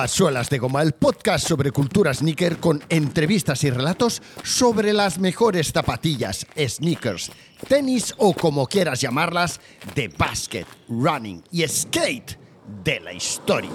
A Suelas de Goma, el podcast sobre cultura sneaker con entrevistas y relatos sobre las mejores zapatillas, sneakers, tenis o como quieras llamarlas, de basket, running y skate de la historia.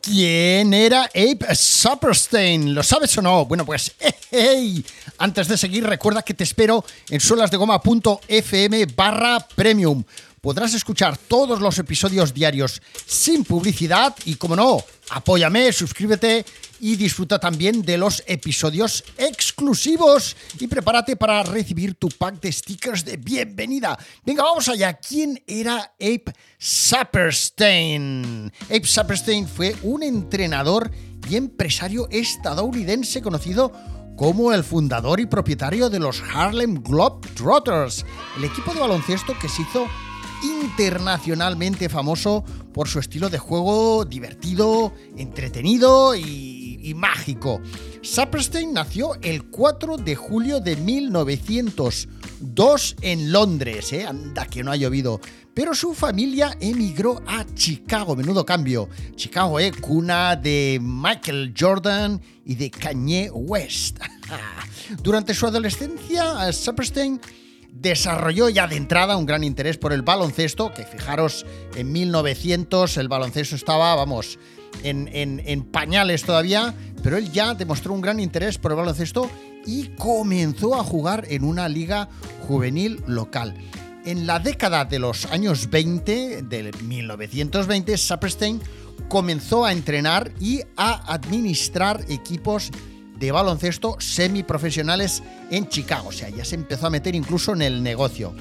¿Quién era Abe Saperstein? ¿Lo sabes o no? Bueno, pues hey, antes de seguir, recuerda que te espero en suelasdegoma.fm barra premium podrás escuchar todos los episodios diarios sin publicidad y, como no, apóyame, suscríbete y disfruta también de los episodios exclusivos y prepárate para recibir tu pack de stickers de bienvenida. Venga, vamos allá. ¿Quién era Abe Saperstein? Abe Saperstein fue un entrenador y empresario estadounidense conocido como el fundador y propietario de los Harlem Globetrotters, el equipo de baloncesto que se hizo internacionalmente famoso por su estilo de juego divertido, entretenido y, mágico. Saperstein nació el 4 de julio de 1902 en Londres, ¿eh? anda que no ha llovido, pero su familia emigró a Chicago, menudo cambio. Chicago, ¿eh? cuna de Michael Jordan y de Kanye West. Durante su adolescencia, Saperstein desarrolló ya de entrada un gran interés por el baloncesto, que fijaros, en 1900 el baloncesto estaba, vamos, en, pañales todavía, pero él ya demostró un gran interés por el baloncesto y comenzó a jugar en una liga juvenil local. En la década de los años 20, de 1920, Saperstein comenzó a entrenar y a administrar equipos de baloncesto semiprofesionales en Chicago. O sea, ya se empezó a meter incluso en el negocio.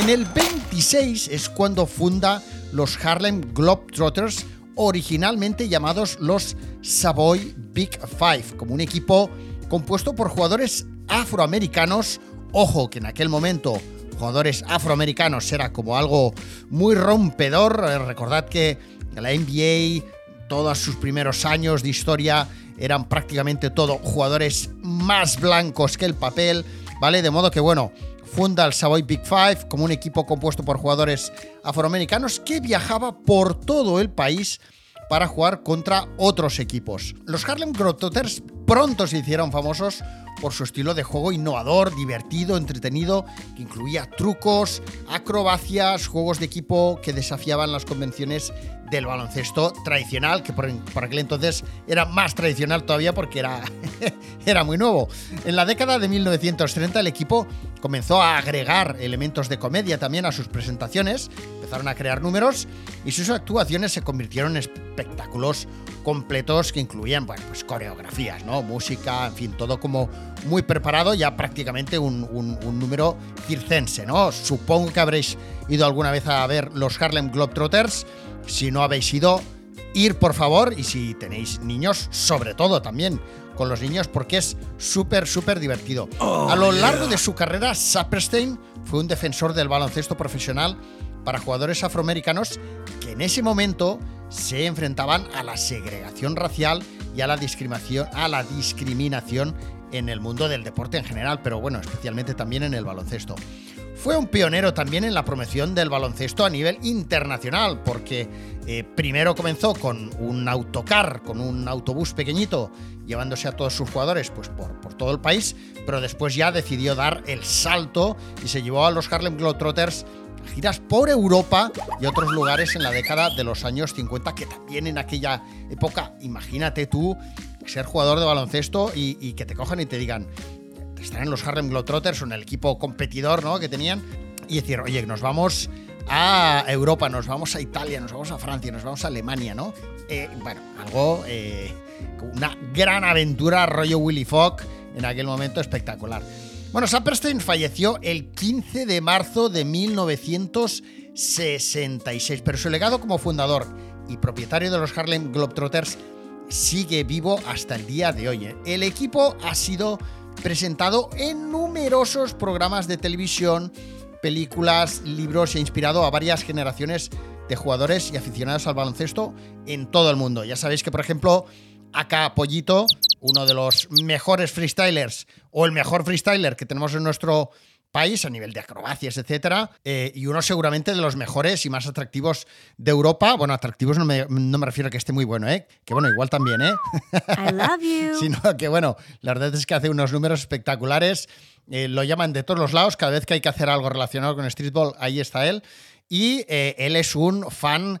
En el 26 es cuando funda los Harlem Globetrotters, originalmente llamados los Savoy Big Five, como un equipo compuesto por jugadores afroamericanos. Ojo, que en aquel momento jugadores afroamericanos era como algo muy rompedor. Recordad que la NBA, todos sus primeros años de historia, eran prácticamente todo jugadores más blancos que el papel, ¿vale? De modo que, bueno, funda el Savoy Big Five como un equipo compuesto por jugadores afroamericanos que viajaba por todo el país para jugar contra otros equipos. Los Harlem Globetrotters pronto se hicieron famosos por su estilo de juego innovador, divertido, entretenido, que incluía trucos, acrobacias, juegos de equipo que desafiaban las convenciones del baloncesto tradicional, que por, aquel entonces era más tradicional todavía porque era, era muy nuevo. En la década de 1930 el equipo comenzó a agregar elementos de comedia también a sus presentaciones, empezaron a crear números y sus actuaciones se convirtieron en espectáculos completos que incluían bueno, pues coreografías, ¿no? música, en fin, todo como muy preparado, ya prácticamente un, un, número circense. ¿no? Supongo que habréis ido alguna vez a ver los Harlem Globetrotters. Si no habéis ido, ir por favor y si tenéis niños, sobre todo también con los niños porque es súper, súper divertido. Oh, a lo largo de su carrera, Saperstein fue un defensor del baloncesto profesional para jugadores afroamericanos que en ese momento se enfrentaban a la segregación racial y a la discriminación, a la discriminación en el mundo del deporte en general, pero bueno, especialmente también en el baloncesto. Fue un pionero también en la promoción del baloncesto a nivel internacional, porque eh, primero comenzó con un autocar, con un autobús pequeñito, llevándose a todos sus jugadores pues, por, todo el país, pero después ya decidió dar el salto y se llevó a los Harlem Globetrotters giras por Europa y otros lugares en la década de los años 50, que también en aquella época, imagínate tú ser jugador de baloncesto y, que te cojan y te digan, están en los Harlem Globetrotters o en el equipo competidor ¿no? que tenían, y decir, oye, nos vamos a Europa, nos vamos a Italia, nos vamos a Francia, nos vamos a Alemania, ¿no? Eh, bueno, algo, eh, una gran aventura rollo Willy Fogg en aquel momento espectacular. Bueno, Saperstein falleció el 15 de marzo de 1966, pero su legado como fundador y propietario de los Harlem Globetrotters sigue vivo hasta el día de hoy. ¿eh? El equipo ha sido presentado en numerosos programas de televisión, películas, libros e inspirado a varias generaciones de jugadores y aficionados al baloncesto en todo el mundo. Ya sabéis que, por ejemplo, acá Pollito, uno de los mejores freestylers o el mejor freestyler que tenemos en nuestro país a nivel de acrobacias, etcétera, eh, y uno seguramente de los mejores y más atractivos de Europa. Bueno, atractivos no me, no me refiero a que esté muy bueno, ¿eh? Que bueno, igual también, ¿eh? I love you. Sino que bueno, la verdad es que hace unos números espectaculares. eh, lo llaman de todos los lados. Cada vez que hay que hacer algo relacionado con streetball, ahí está él. Y eh, él es un fan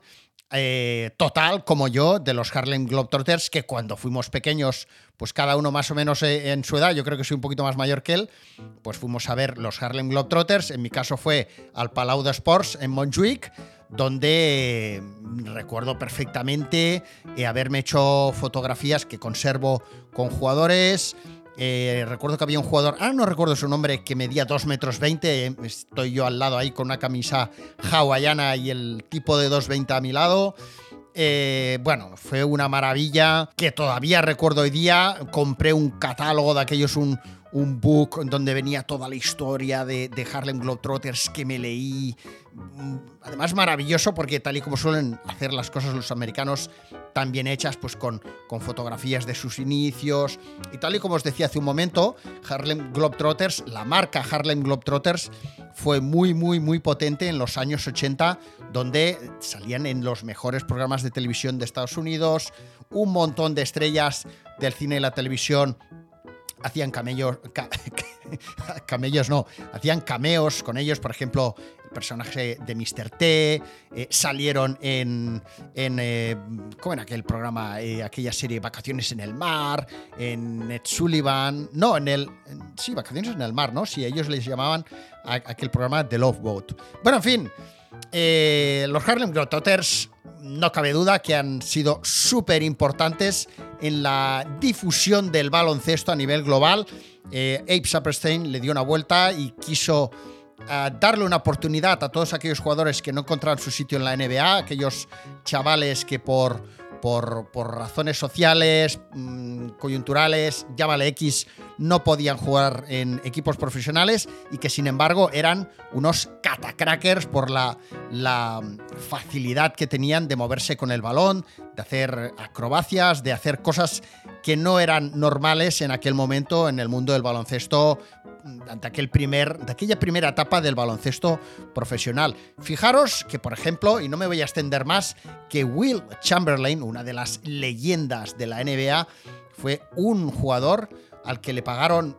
eh, total, como yo, de los Harlem Globetrotters, que cuando fuimos pequeños, pues cada uno más o menos eh, en su edad, yo creo que soy un poquito más mayor que él, pues fuimos a ver los Harlem Globetrotters. En mi caso fue al Palau de Sports en Montjuic, donde eh, recuerdo perfectamente eh, haberme hecho fotografías que conservo con jugadores. Eh, recuerdo que había un jugador, ah, no recuerdo su nombre, que medía 2 metros 20. eh, Estoy yo al lado ahí con una camisa hawaiana y el tipo de 2,20 a mi lado. Eh, bueno, fue una maravilla que todavía recuerdo hoy día. Compré un catálogo de aquellos, un, un book donde venía toda la historia de, de Harlem Globetrotters que me leí. Mm, Además, maravilloso porque tal y como suelen hacer las cosas los americanos, tan bien hechas, pues con, con fotografías de sus inicios. Y tal y como os decía hace un momento, Harlem Globetrotters, la marca Harlem Globetrotters, fue muy, muy, muy potente en los años 80, donde salían en los mejores programas de televisión de Estados Unidos, un montón de estrellas del cine y la televisión hacían camellos, ca- camellos no, hacían cameos con ellos, por ejemplo, el personaje de Mr. T, eh, salieron en, en eh, ¿cómo era aquel programa? Eh, aquella serie Vacaciones en el Mar, en Ed Sullivan, no, en el, sí, Vacaciones en el Mar, ¿no? Sí, ellos les llamaban a aquel programa The Love Boat. Bueno, en fin, los Harlem Globetrotters no cabe duda que han sido súper importantes en la difusión del baloncesto a nivel global. Eh, Abe Saperstein le dio una vuelta y quiso ah, darle una oportunidad a todos aquellos jugadores que no encontraban su sitio en la NBA, aquellos chavales que por, por, por razones sociales, mm, coyunturales, llámale X, no podían jugar en equipos profesionales y que sin embargo eran unos catacrackers por la, facilidad que tenían de moverse con el balón, de hacer acrobacias, de hacer cosas que no eran normales en aquel momento en el mundo del baloncesto de, de aquella primera etapa del baloncesto profesional. Fijaros que, por ejemplo, y no me voy a extender más, que Will Chamberlain, una de las leyendas de la NBA, fue un jugador al que le pagaron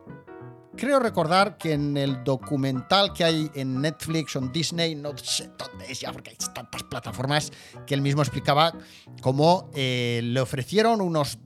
Creo recordar que en el documental que hay en Netflix o en Disney, no sé dónde es ya, porque hay tantas plataformas, que él mismo explicaba cómo eh, le ofrecieron unos.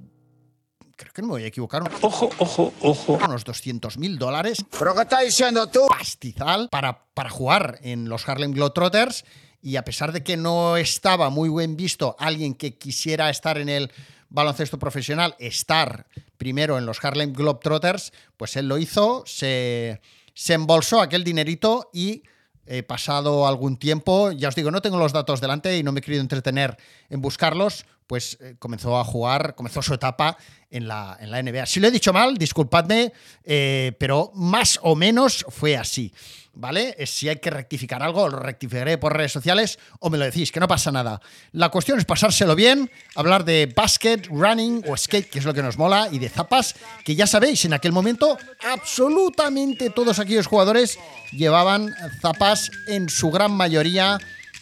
Creo que no me voy a equivocar. Ojo, ojo, ojo. Unos 200 mil dólares ¿Pero qué estás diciendo tú? pastizal para, para jugar en los Harlem Globetrotters y a pesar de que no estaba muy buen visto alguien que quisiera estar en el baloncesto profesional, estar primero en los Harlem Globetrotters, pues él lo hizo, se, se embolsó aquel dinerito y eh, pasado algún tiempo, ya os digo, no tengo los datos delante y no me he querido entretener en buscarlos, pues eh, comenzó a jugar, comenzó su etapa en la, en la NBA. Si lo he dicho mal, disculpadme, eh, pero más o menos fue así, ¿vale? Eh, Si hay que rectificar algo, lo rectificaré por redes sociales o me lo decís, que no pasa nada. La cuestión es pasárselo bien, hablar de basket, running o skate, que es lo que nos mola, y de zapas, que ya sabéis, en aquel momento absolutamente todos aquellos jugadores llevaban zapas en su gran mayoría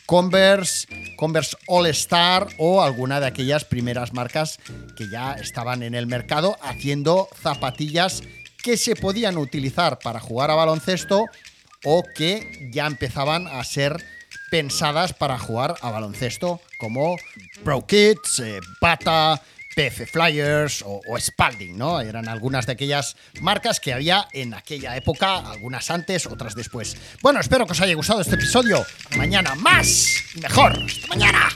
Converse, Converse All Star o alguna de aquellas primeras marcas que ya estaban en el mercado haciendo zapatillas que se podían utilizar para jugar a baloncesto o que ya empezaban a ser pensadas para jugar a baloncesto como Pro Kids, eh, Bata, PF Flyers o, Spalding, ¿no? Eran algunas de aquellas marcas que había en aquella época, algunas antes, otras después. Bueno, espero que os haya gustado este episodio. Mañana más y mejor. ¡Hasta mañana!